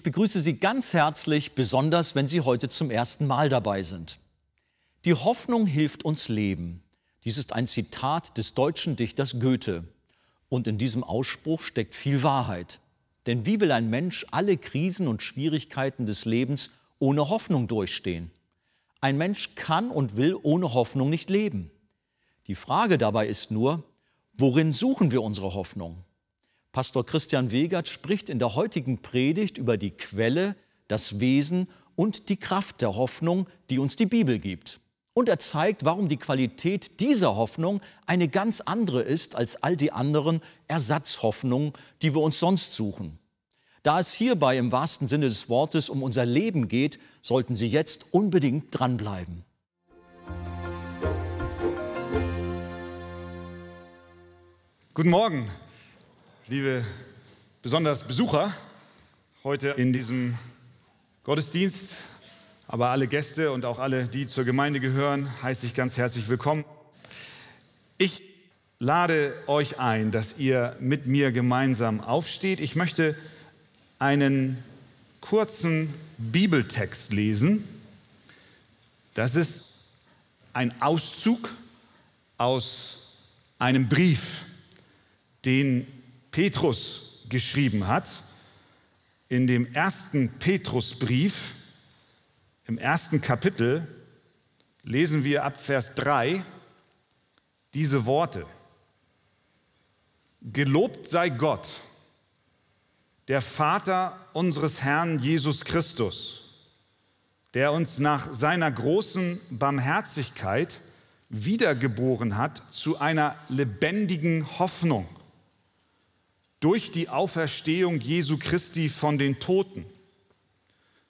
Ich begrüße Sie ganz herzlich, besonders wenn Sie heute zum ersten Mal dabei sind. Die Hoffnung hilft uns leben. Dies ist ein Zitat des deutschen Dichters Goethe. Und in diesem Ausspruch steckt viel Wahrheit. Denn wie will ein Mensch alle Krisen und Schwierigkeiten des Lebens ohne Hoffnung durchstehen? Ein Mensch kann und will ohne Hoffnung nicht leben. Die Frage dabei ist nur, worin suchen wir unsere Hoffnung? Pastor Christian Wegert spricht in der heutigen Predigt über die Quelle, das Wesen und die Kraft der Hoffnung, die uns die Bibel gibt. Und er zeigt, warum die Qualität dieser Hoffnung eine ganz andere ist als all die anderen Ersatzhoffnungen, die wir uns sonst suchen. Da es hierbei im wahrsten Sinne des Wortes um unser Leben geht, sollten Sie jetzt unbedingt dranbleiben. Guten Morgen, liebe besonders Besucher heute in diesem Gottesdienst aber alle Gäste und auch alle, die zur Gemeinde gehören, heiße ich ganz herzlich willkommen. Ich lade euch ein, dass ihr mit mir gemeinsam aufsteht. Ich möchte einen kurzen Bibeltext lesen. Das ist ein Auszug aus einem Brief, den Petrus geschrieben hat. In dem ersten Petrusbrief im ersten Kapitel lesen wir ab Vers 3 diese Worte. Gelobt sei Gott, der Vater unseres Herrn Jesus Christus, der uns nach seiner großen Barmherzigkeit wiedergeboren hat zu einer lebendigen Hoffnung durch die Auferstehung Jesu Christi von den Toten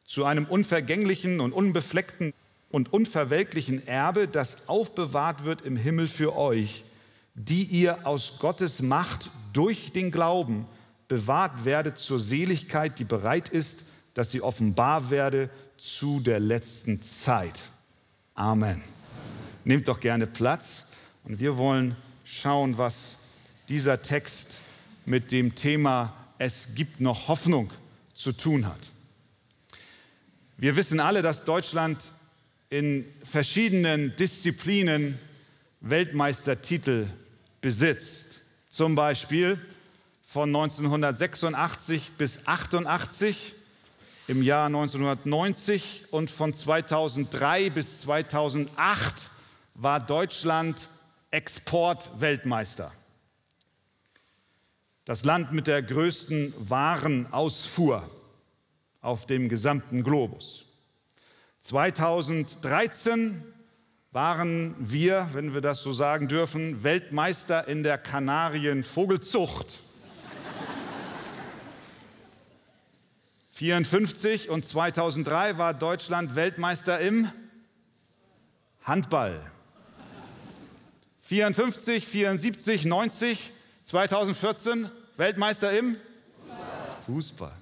zu einem unvergänglichen und unbefleckten und unverwelklichen Erbe, das aufbewahrt wird im Himmel für euch, die ihr aus Gottes Macht durch den Glauben bewahrt werdet zur Seligkeit, die bereit ist, dass sie offenbar werde zu der letzten Zeit. Amen. Nehmt doch gerne Platz und wir wollen schauen, was dieser Text mit dem Thema Es gibt noch Hoffnung zu tun hat. Wir wissen alle, dass Deutschland in verschiedenen Disziplinen Weltmeistertitel besitzt. Zum Beispiel von 1986 bis 88 im Jahr 1990 und von 2003 bis 2008 war Deutschland Exportweltmeister. Das Land mit der größten Warenausfuhr auf dem gesamten Globus. 2013 waren wir, wenn wir das so sagen dürfen, Weltmeister in der Kanarienvogelzucht. 54 und 2003 war Deutschland Weltmeister im Handball. 54, 74, 90, 2014 Weltmeister im Fußball.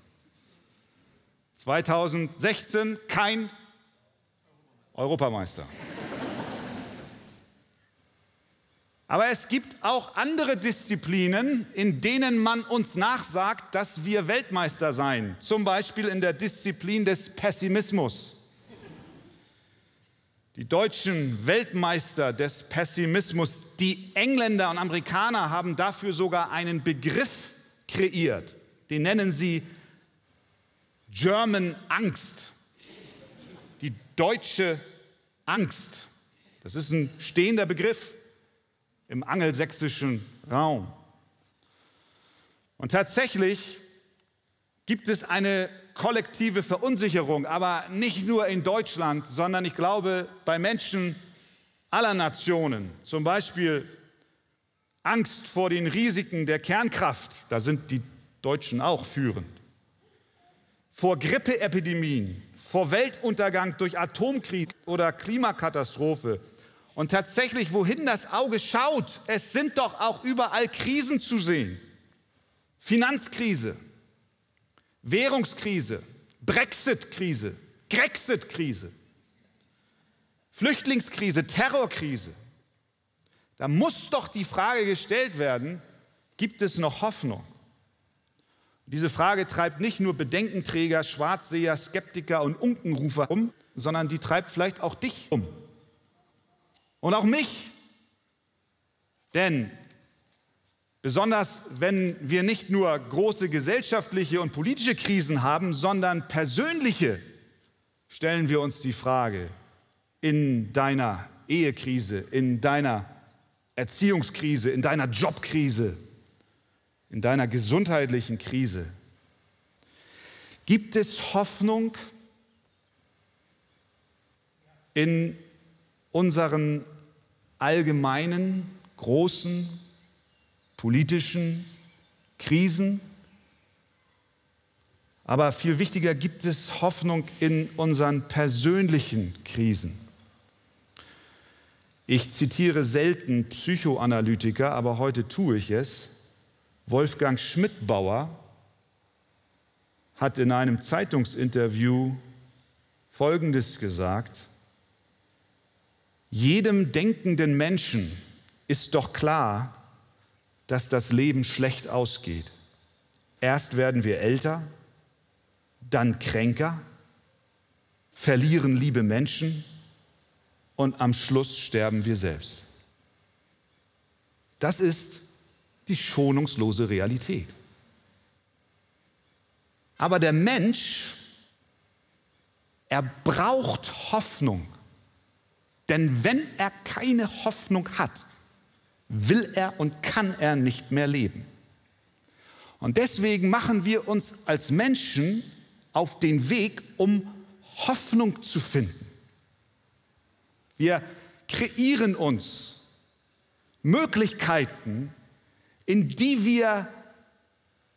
2016 kein Europameister. Aber es gibt auch andere Disziplinen, in denen man uns nachsagt, dass wir Weltmeister seien. Zum Beispiel in der Disziplin des Pessimismus. Die deutschen Weltmeister des Pessimismus, die Engländer und Amerikaner haben dafür sogar einen Begriff kreiert. Den nennen sie German Angst, die deutsche Angst. Das ist ein stehender Begriff im angelsächsischen Raum. Und tatsächlich gibt es eine kollektive Verunsicherung, aber nicht nur in Deutschland, sondern ich glaube bei Menschen aller Nationen. Zum Beispiel Angst vor den Risiken der Kernkraft, da sind die Deutschen auch führend vor Grippeepidemien, vor Weltuntergang durch Atomkrieg oder Klimakatastrophe. Und tatsächlich, wohin das Auge schaut, es sind doch auch überall Krisen zu sehen. Finanzkrise, Währungskrise, Brexit-Krise, Grexit-Krise, Flüchtlingskrise, Terrorkrise. Da muss doch die Frage gestellt werden, gibt es noch Hoffnung? Diese Frage treibt nicht nur Bedenkenträger, Schwarzseher, Skeptiker und Unkenrufer um, sondern die treibt vielleicht auch dich um. Und auch mich. Denn besonders wenn wir nicht nur große gesellschaftliche und politische Krisen haben, sondern persönliche, stellen wir uns die Frage in deiner Ehekrise, in deiner Erziehungskrise, in deiner Jobkrise, in deiner gesundheitlichen Krise. Gibt es Hoffnung in unseren allgemeinen, großen, politischen Krisen? Aber viel wichtiger gibt es Hoffnung in unseren persönlichen Krisen. Ich zitiere selten Psychoanalytiker, aber heute tue ich es. Wolfgang Schmidtbauer hat in einem Zeitungsinterview Folgendes gesagt. Jedem denkenden Menschen ist doch klar, dass das Leben schlecht ausgeht. Erst werden wir älter, dann kränker, verlieren liebe Menschen und am Schluss sterben wir selbst. Das ist die schonungslose Realität. Aber der Mensch, er braucht Hoffnung. Denn wenn er keine Hoffnung hat, will er und kann er nicht mehr leben. Und deswegen machen wir uns als Menschen auf den Weg, um Hoffnung zu finden. Wir kreieren uns Möglichkeiten, in die wir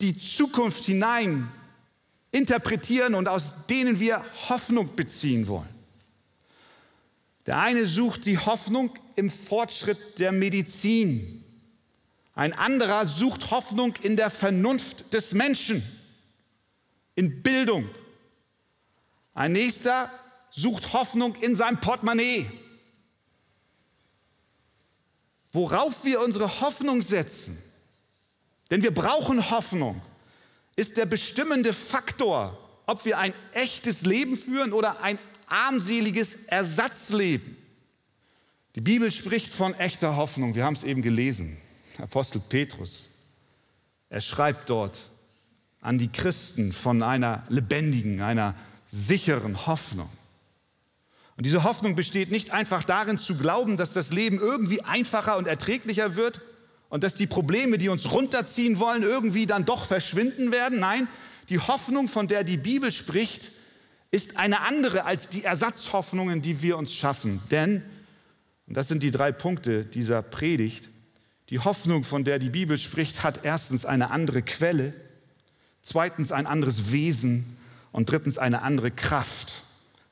die Zukunft hinein interpretieren und aus denen wir Hoffnung beziehen wollen. Der eine sucht die Hoffnung im Fortschritt der Medizin. Ein anderer sucht Hoffnung in der Vernunft des Menschen, in Bildung. Ein nächster sucht Hoffnung in seinem Portemonnaie. Worauf wir unsere Hoffnung setzen, denn wir brauchen Hoffnung, ist der bestimmende Faktor, ob wir ein echtes Leben führen oder ein armseliges Ersatzleben. Die Bibel spricht von echter Hoffnung. Wir haben es eben gelesen. Apostel Petrus. Er schreibt dort an die Christen von einer lebendigen, einer sicheren Hoffnung. Und diese Hoffnung besteht nicht einfach darin zu glauben, dass das Leben irgendwie einfacher und erträglicher wird und dass die Probleme, die uns runterziehen wollen, irgendwie dann doch verschwinden werden. Nein, die Hoffnung, von der die Bibel spricht, ist eine andere als die Ersatzhoffnungen, die wir uns schaffen. Denn, und das sind die drei Punkte dieser Predigt, die Hoffnung, von der die Bibel spricht, hat erstens eine andere Quelle, zweitens ein anderes Wesen und drittens eine andere Kraft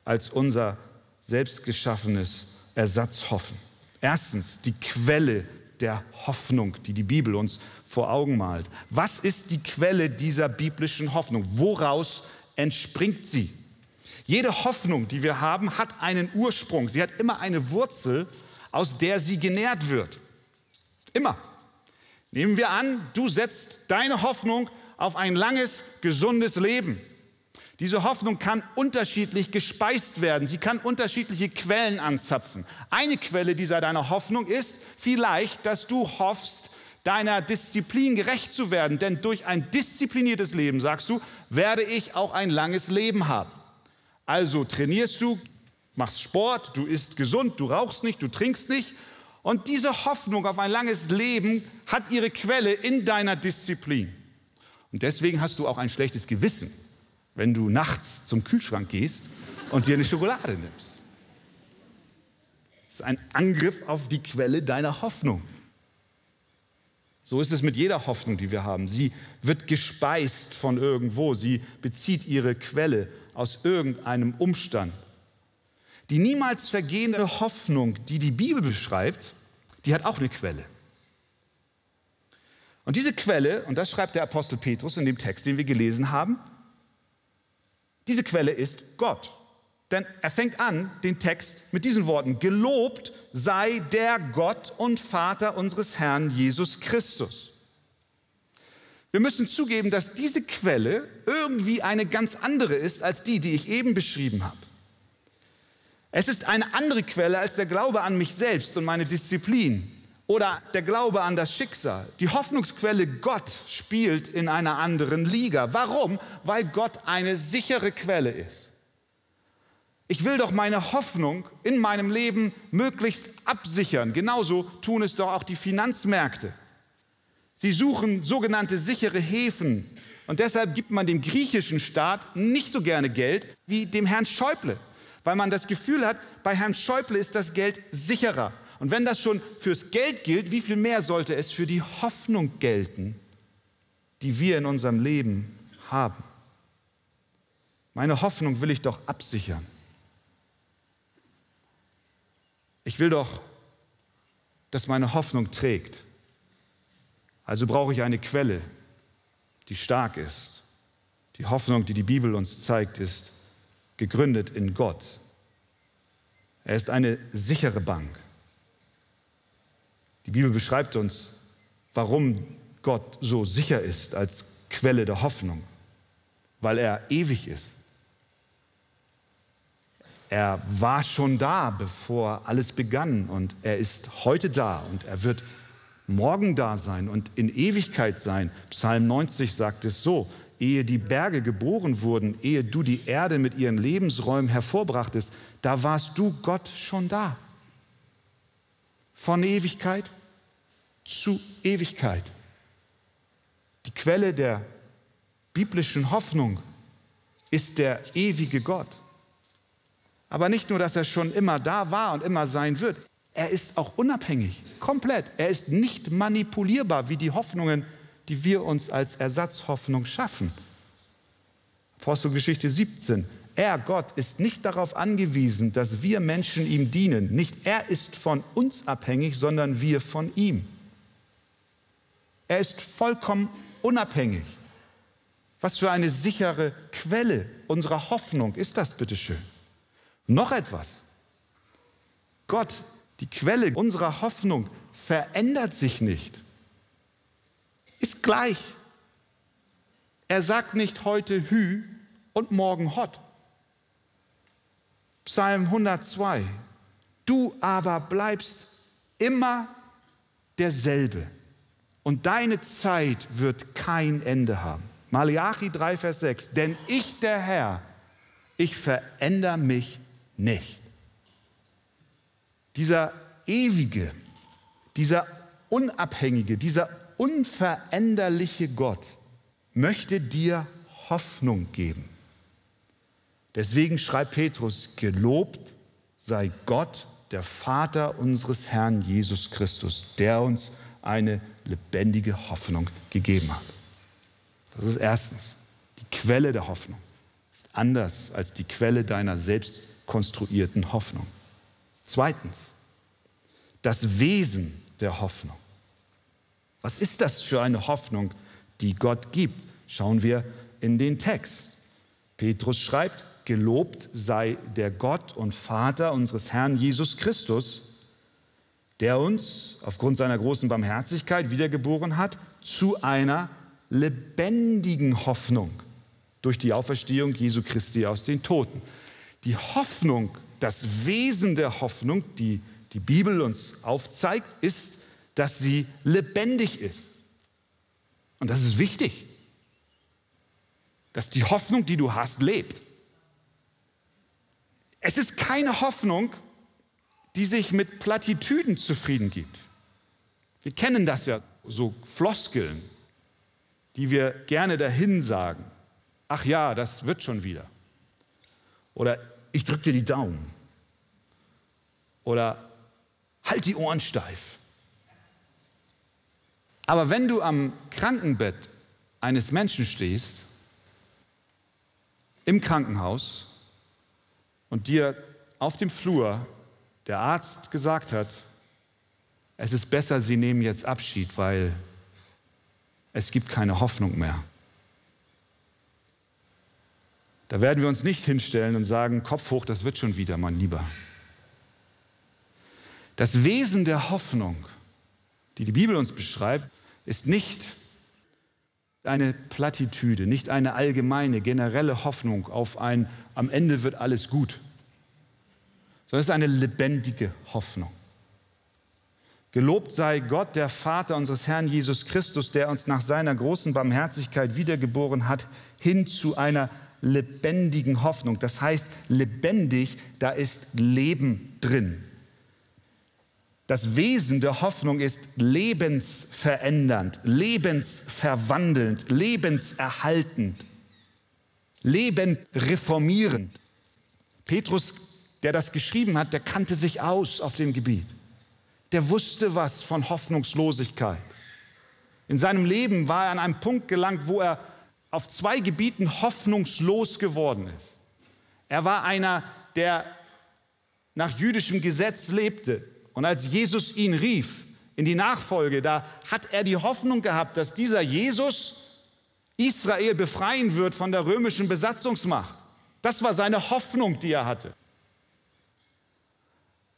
als unser selbstgeschaffenes Ersatzhoffen. Erstens die Quelle der Hoffnung, die die Bibel uns vor Augen malt. Was ist die Quelle dieser biblischen Hoffnung? Woraus entspringt sie? Jede Hoffnung, die wir haben, hat einen Ursprung. Sie hat immer eine Wurzel, aus der sie genährt wird. Immer. Nehmen wir an, du setzt deine Hoffnung auf ein langes, gesundes Leben. Diese Hoffnung kann unterschiedlich gespeist werden. Sie kann unterschiedliche Quellen anzapfen. Eine Quelle dieser deiner Hoffnung ist vielleicht, dass du hoffst, deiner Disziplin gerecht zu werden. Denn durch ein diszipliniertes Leben, sagst du, werde ich auch ein langes Leben haben. Also trainierst du, machst Sport, du isst gesund, du rauchst nicht, du trinkst nicht. Und diese Hoffnung auf ein langes Leben hat ihre Quelle in deiner Disziplin. Und deswegen hast du auch ein schlechtes Gewissen wenn du nachts zum Kühlschrank gehst und dir eine Schokolade nimmst. Das ist ein Angriff auf die Quelle deiner Hoffnung. So ist es mit jeder Hoffnung, die wir haben. Sie wird gespeist von irgendwo. Sie bezieht ihre Quelle aus irgendeinem Umstand. Die niemals vergehende Hoffnung, die die Bibel beschreibt, die hat auch eine Quelle. Und diese Quelle, und das schreibt der Apostel Petrus in dem Text, den wir gelesen haben, diese Quelle ist Gott. Denn er fängt an, den Text mit diesen Worten, gelobt sei der Gott und Vater unseres Herrn Jesus Christus. Wir müssen zugeben, dass diese Quelle irgendwie eine ganz andere ist als die, die ich eben beschrieben habe. Es ist eine andere Quelle als der Glaube an mich selbst und meine Disziplin oder der Glaube an das Schicksal. Die Hoffnungsquelle Gott spielt in einer anderen Liga. Warum? Weil Gott eine sichere Quelle ist. Ich will doch meine Hoffnung in meinem Leben möglichst absichern. Genauso tun es doch auch die Finanzmärkte. Sie suchen sogenannte sichere Häfen. Und deshalb gibt man dem griechischen Staat nicht so gerne Geld wie dem Herrn Schäuble, weil man das Gefühl hat, bei Herrn Schäuble ist das Geld sicherer. Und wenn das schon fürs Geld gilt, wie viel mehr sollte es für die Hoffnung gelten, die wir in unserem Leben haben? Meine Hoffnung will ich doch absichern. Ich will doch, dass meine Hoffnung trägt. Also brauche ich eine Quelle, die stark ist. Die Hoffnung, die die Bibel uns zeigt, ist gegründet in Gott. Er ist eine sichere Bank. Die Bibel beschreibt uns, warum Gott so sicher ist als Quelle der Hoffnung, weil er ewig ist. Er war schon da, bevor alles begann und er ist heute da und er wird morgen da sein und in Ewigkeit sein. Psalm 90 sagt es so, ehe die Berge geboren wurden, ehe du die Erde mit ihren Lebensräumen hervorbrachtest, da warst du Gott schon da. Von Ewigkeit zu Ewigkeit. Die Quelle der biblischen Hoffnung ist der ewige Gott. Aber nicht nur, dass er schon immer da war und immer sein wird, er ist auch unabhängig, komplett. Er ist nicht manipulierbar wie die Hoffnungen, die wir uns als Ersatzhoffnung schaffen. Apostelgeschichte 17. Er, Gott, ist nicht darauf angewiesen, dass wir Menschen ihm dienen. Nicht er ist von uns abhängig, sondern wir von ihm. Er ist vollkommen unabhängig. Was für eine sichere Quelle unserer Hoffnung ist das, bitteschön. Noch etwas. Gott, die Quelle unserer Hoffnung, verändert sich nicht. Ist gleich. Er sagt nicht heute Hü und morgen Hot. Psalm 102. Du aber bleibst immer derselbe und deine Zeit wird kein Ende haben. Malachi 3, Vers 6. Denn ich, der Herr, ich verändere mich nicht. Dieser ewige, dieser unabhängige, dieser unveränderliche Gott möchte dir Hoffnung geben. Deswegen schreibt Petrus, gelobt sei Gott, der Vater unseres Herrn Jesus Christus, der uns eine lebendige Hoffnung gegeben hat. Das ist erstens die Quelle der Hoffnung. Ist anders als die Quelle deiner selbst konstruierten Hoffnung. Zweitens, das Wesen der Hoffnung. Was ist das für eine Hoffnung, die Gott gibt? Schauen wir in den Text. Petrus schreibt, gelobt sei der Gott und Vater unseres Herrn Jesus Christus, der uns aufgrund seiner großen Barmherzigkeit wiedergeboren hat zu einer lebendigen Hoffnung durch die Auferstehung Jesu Christi aus den Toten. Die Hoffnung, das Wesen der Hoffnung, die die Bibel uns aufzeigt, ist, dass sie lebendig ist. Und das ist wichtig, dass die Hoffnung, die du hast, lebt. Es ist keine Hoffnung, die sich mit Plattitüden zufrieden gibt. Wir kennen das ja, so Floskeln, die wir gerne dahin sagen. Ach ja, das wird schon wieder. Oder ich drücke dir die Daumen. Oder halt die Ohren steif. Aber wenn du am Krankenbett eines Menschen stehst, im Krankenhaus, und dir auf dem Flur der Arzt gesagt hat, es ist besser, Sie nehmen jetzt Abschied, weil es gibt keine Hoffnung mehr. Da werden wir uns nicht hinstellen und sagen, Kopf hoch, das wird schon wieder, mein Lieber. Das Wesen der Hoffnung, die die Bibel uns beschreibt, ist nicht eine Plattitüde, nicht eine allgemeine, generelle Hoffnung auf ein, am Ende wird alles gut, sondern es ist eine lebendige Hoffnung. Gelobt sei Gott, der Vater unseres Herrn Jesus Christus, der uns nach seiner großen Barmherzigkeit wiedergeboren hat, hin zu einer lebendigen Hoffnung. Das heißt, lebendig, da ist Leben drin. Das Wesen der Hoffnung ist lebensverändernd, lebensverwandelnd, lebenserhaltend, lebendreformierend. Petrus, der das geschrieben hat, der kannte sich aus auf dem Gebiet. Der wusste was von Hoffnungslosigkeit. In seinem Leben war er an einem Punkt gelangt, wo er auf zwei Gebieten hoffnungslos geworden ist. Er war einer, der nach jüdischem Gesetz lebte, und als Jesus ihn rief in die Nachfolge, da hat er die Hoffnung gehabt, dass dieser Jesus Israel befreien wird von der römischen Besatzungsmacht. Das war seine Hoffnung, die er hatte.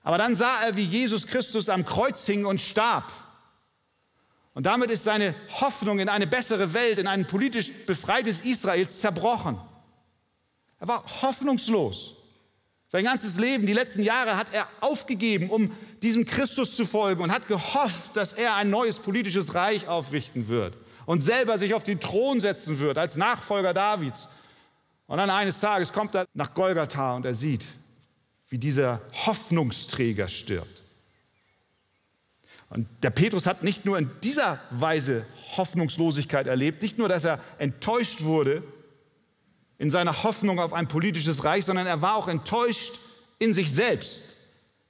Aber dann sah er, wie Jesus Christus am Kreuz hing und starb. Und damit ist seine Hoffnung in eine bessere Welt, in ein politisch befreites Israel zerbrochen. Er war hoffnungslos. Sein ganzes Leben, die letzten Jahre hat er aufgegeben, um diesem Christus zu folgen und hat gehofft, dass er ein neues politisches Reich aufrichten wird und selber sich auf den Thron setzen wird als Nachfolger Davids. Und dann eines Tages kommt er nach Golgatha und er sieht, wie dieser Hoffnungsträger stirbt. Und der Petrus hat nicht nur in dieser Weise Hoffnungslosigkeit erlebt, nicht nur, dass er enttäuscht wurde in seiner Hoffnung auf ein politisches Reich, sondern er war auch enttäuscht in sich selbst.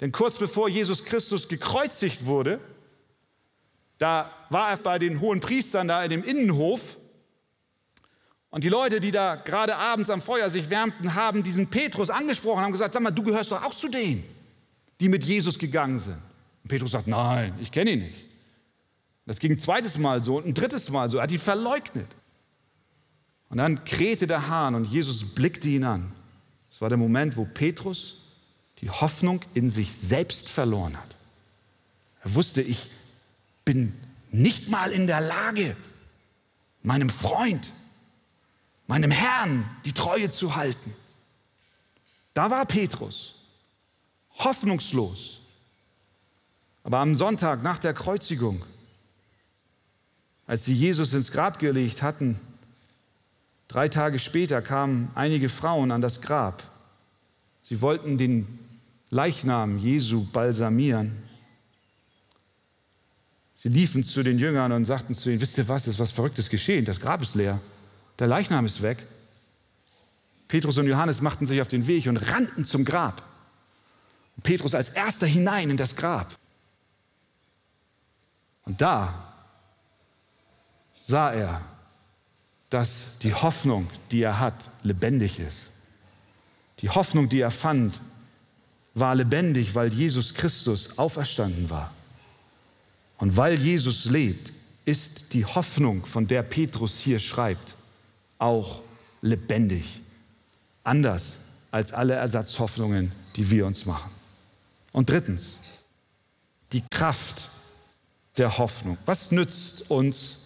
Denn kurz bevor Jesus Christus gekreuzigt wurde, da war er bei den hohen Priestern da in dem Innenhof und die Leute, die da gerade abends am Feuer sich wärmten, haben diesen Petrus angesprochen, haben gesagt, sag mal, du gehörst doch auch zu denen, die mit Jesus gegangen sind. Und Petrus sagt, nein, ich kenne ihn nicht. Das ging ein zweites Mal so und ein drittes Mal so. Er hat ihn verleugnet. Und dann krähte der Hahn und Jesus blickte ihn an. Es war der Moment, wo Petrus die Hoffnung in sich selbst verloren hat. Er wusste, ich bin nicht mal in der Lage, meinem Freund, meinem Herrn die Treue zu halten. Da war Petrus, hoffnungslos. Aber am Sonntag nach der Kreuzigung, als sie Jesus ins Grab gelegt hatten, Drei Tage später kamen einige Frauen an das Grab. Sie wollten den Leichnam Jesu balsamieren. Sie liefen zu den Jüngern und sagten zu ihnen, wisst ihr was, ist was Verrücktes geschehen, das Grab ist leer, der Leichnam ist weg. Petrus und Johannes machten sich auf den Weg und rannten zum Grab. Petrus als erster hinein in das Grab. Und da sah er dass die Hoffnung, die er hat, lebendig ist. Die Hoffnung, die er fand, war lebendig, weil Jesus Christus auferstanden war. Und weil Jesus lebt, ist die Hoffnung, von der Petrus hier schreibt, auch lebendig. Anders als alle Ersatzhoffnungen, die wir uns machen. Und drittens, die Kraft der Hoffnung. Was nützt uns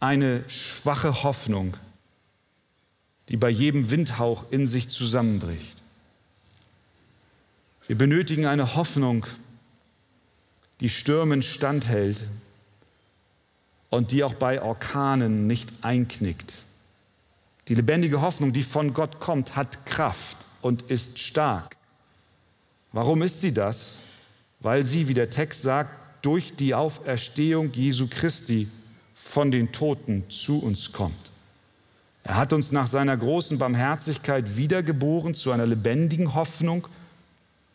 eine schwache Hoffnung, die bei jedem Windhauch in sich zusammenbricht. Wir benötigen eine Hoffnung, die Stürmen standhält und die auch bei Orkanen nicht einknickt. Die lebendige Hoffnung, die von Gott kommt, hat Kraft und ist stark. Warum ist sie das? Weil sie, wie der Text sagt, durch die Auferstehung Jesu Christi von den Toten zu uns kommt. Er hat uns nach seiner großen Barmherzigkeit wiedergeboren zu einer lebendigen Hoffnung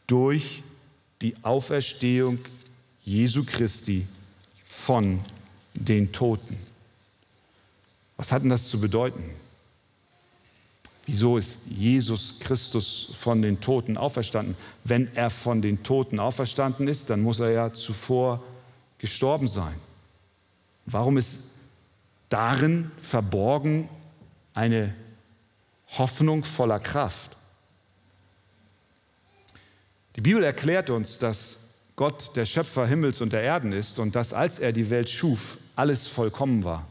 durch die Auferstehung Jesu Christi von den Toten. Was hat denn das zu bedeuten? Wieso ist Jesus Christus von den Toten auferstanden? Wenn er von den Toten auferstanden ist, dann muss er ja zuvor gestorben sein. Warum ist darin verborgen eine Hoffnung voller Kraft? Die Bibel erklärt uns, dass Gott der Schöpfer Himmels und der Erden ist und dass als er die Welt schuf, alles vollkommen war.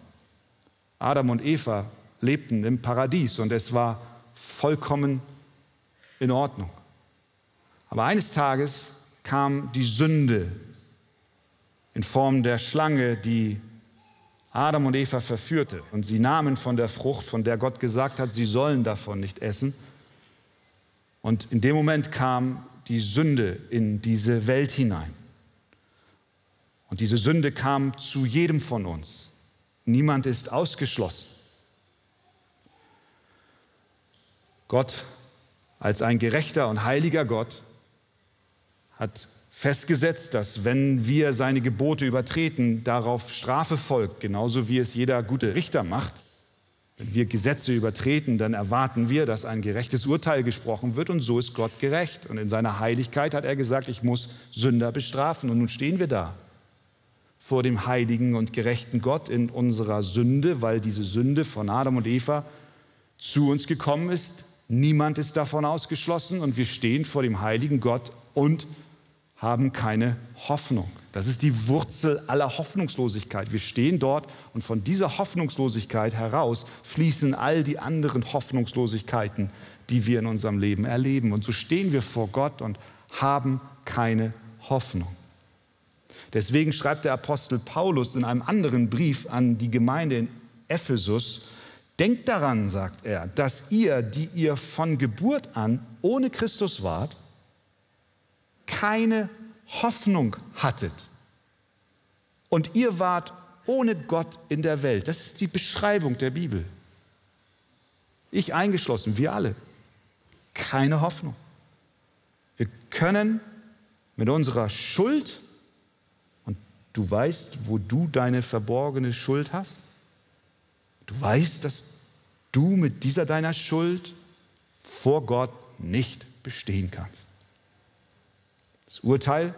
Adam und Eva lebten im Paradies und es war vollkommen in Ordnung. Aber eines Tages kam die Sünde in Form der Schlange, die Adam und Eva verführte. Und sie nahmen von der Frucht, von der Gott gesagt hat, sie sollen davon nicht essen. Und in dem Moment kam die Sünde in diese Welt hinein. Und diese Sünde kam zu jedem von uns. Niemand ist ausgeschlossen. Gott als ein gerechter und heiliger Gott hat festgesetzt, dass wenn wir seine Gebote übertreten, darauf Strafe folgt, genauso wie es jeder gute Richter macht. Wenn wir Gesetze übertreten, dann erwarten wir, dass ein gerechtes Urteil gesprochen wird und so ist Gott gerecht. Und in seiner Heiligkeit hat er gesagt, ich muss Sünder bestrafen. Und nun stehen wir da vor dem heiligen und gerechten Gott in unserer Sünde, weil diese Sünde von Adam und Eva zu uns gekommen ist. Niemand ist davon ausgeschlossen und wir stehen vor dem heiligen Gott und haben keine Hoffnung. Das ist die Wurzel aller Hoffnungslosigkeit. Wir stehen dort und von dieser Hoffnungslosigkeit heraus fließen all die anderen Hoffnungslosigkeiten, die wir in unserem Leben erleben. Und so stehen wir vor Gott und haben keine Hoffnung. Deswegen schreibt der Apostel Paulus in einem anderen Brief an die Gemeinde in Ephesus, denkt daran, sagt er, dass ihr, die ihr von Geburt an ohne Christus wart, keine Hoffnung hattet. Und ihr wart ohne Gott in der Welt. Das ist die Beschreibung der Bibel. Ich eingeschlossen, wir alle. Keine Hoffnung. Wir können mit unserer Schuld, und du weißt, wo du deine verborgene Schuld hast, du weißt, dass du mit dieser deiner Schuld vor Gott nicht bestehen kannst. Das Urteil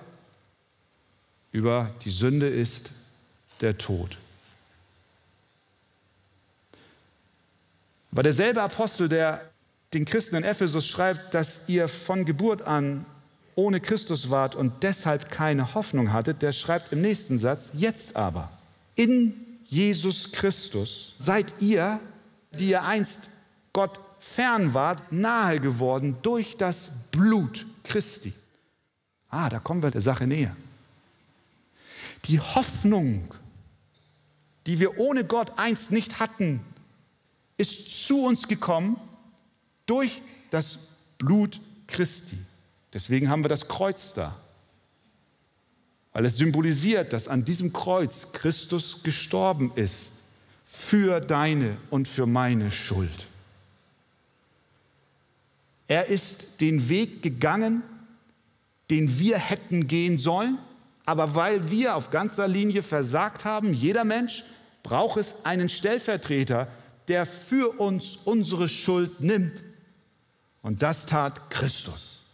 über die Sünde ist der Tod. Aber derselbe Apostel, der den Christen in Ephesus schreibt, dass ihr von Geburt an ohne Christus wart und deshalb keine Hoffnung hattet, der schreibt im nächsten Satz, jetzt aber, in Jesus Christus seid ihr, die ihr einst Gott fern wart, nahe geworden durch das Blut Christi. Ah, da kommen wir der Sache näher. Die Hoffnung, die wir ohne Gott einst nicht hatten, ist zu uns gekommen durch das Blut Christi. Deswegen haben wir das Kreuz da. Weil es symbolisiert, dass an diesem Kreuz Christus gestorben ist für deine und für meine Schuld. Er ist den Weg gegangen, den wir hätten gehen sollen, aber weil wir auf ganzer Linie versagt haben, jeder Mensch, braucht es einen Stellvertreter, der für uns unsere Schuld nimmt. Und das tat Christus.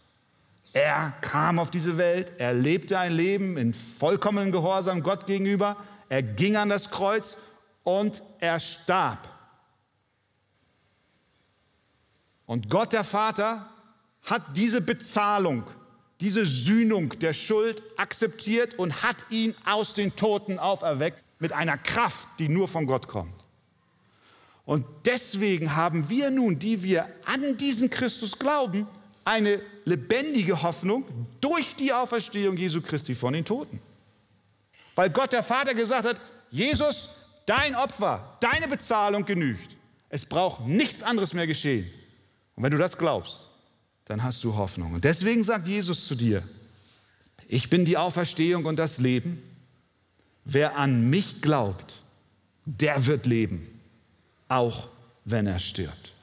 Er kam auf diese Welt, er lebte ein Leben in vollkommenem Gehorsam Gott gegenüber, er ging an das Kreuz und er starb. Und Gott der Vater hat diese Bezahlung diese Sühnung der Schuld akzeptiert und hat ihn aus den Toten auferweckt mit einer Kraft, die nur von Gott kommt. Und deswegen haben wir nun, die wir an diesen Christus glauben, eine lebendige Hoffnung durch die Auferstehung Jesu Christi von den Toten. Weil Gott der Vater gesagt hat, Jesus, dein Opfer, deine Bezahlung genügt. Es braucht nichts anderes mehr geschehen. Und wenn du das glaubst, dann hast du Hoffnung. Und deswegen sagt Jesus zu dir, ich bin die Auferstehung und das Leben. Wer an mich glaubt, der wird leben, auch wenn er stirbt.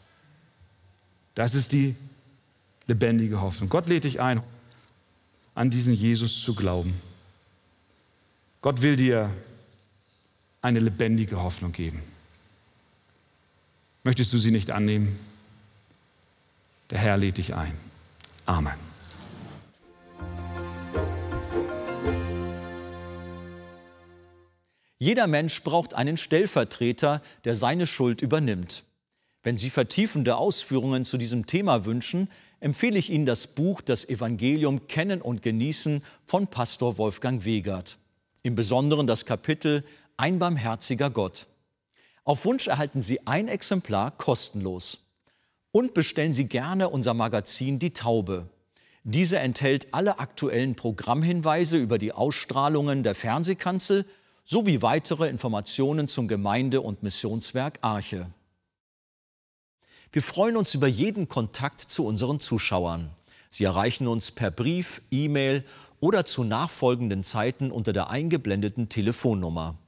Das ist die lebendige Hoffnung. Gott lädt dich ein, an diesen Jesus zu glauben. Gott will dir eine lebendige Hoffnung geben. Möchtest du sie nicht annehmen? Der Herr lädt dich ein. Amen. Jeder Mensch braucht einen Stellvertreter, der seine Schuld übernimmt. Wenn Sie vertiefende Ausführungen zu diesem Thema wünschen, empfehle ich Ihnen das Buch Das Evangelium Kennen und Genießen von Pastor Wolfgang Wegert. Im Besonderen das Kapitel Ein barmherziger Gott. Auf Wunsch erhalten Sie ein Exemplar kostenlos. Und bestellen Sie gerne unser Magazin Die Taube. Diese enthält alle aktuellen Programmhinweise über die Ausstrahlungen der Fernsehkanzel sowie weitere Informationen zum Gemeinde- und Missionswerk Arche. Wir freuen uns über jeden Kontakt zu unseren Zuschauern. Sie erreichen uns per Brief, E-Mail oder zu nachfolgenden Zeiten unter der eingeblendeten Telefonnummer.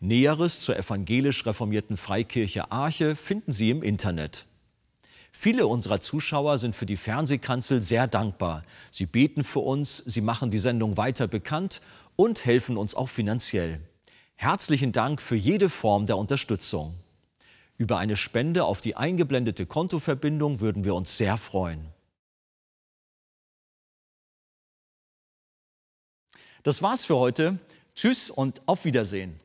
Näheres zur evangelisch reformierten Freikirche Arche finden Sie im Internet. Viele unserer Zuschauer sind für die Fernsehkanzel sehr dankbar. Sie beten für uns, sie machen die Sendung weiter bekannt und helfen uns auch finanziell. Herzlichen Dank für jede Form der Unterstützung. Über eine Spende auf die eingeblendete Kontoverbindung würden wir uns sehr freuen. Das war's für heute. Tschüss und auf Wiedersehen.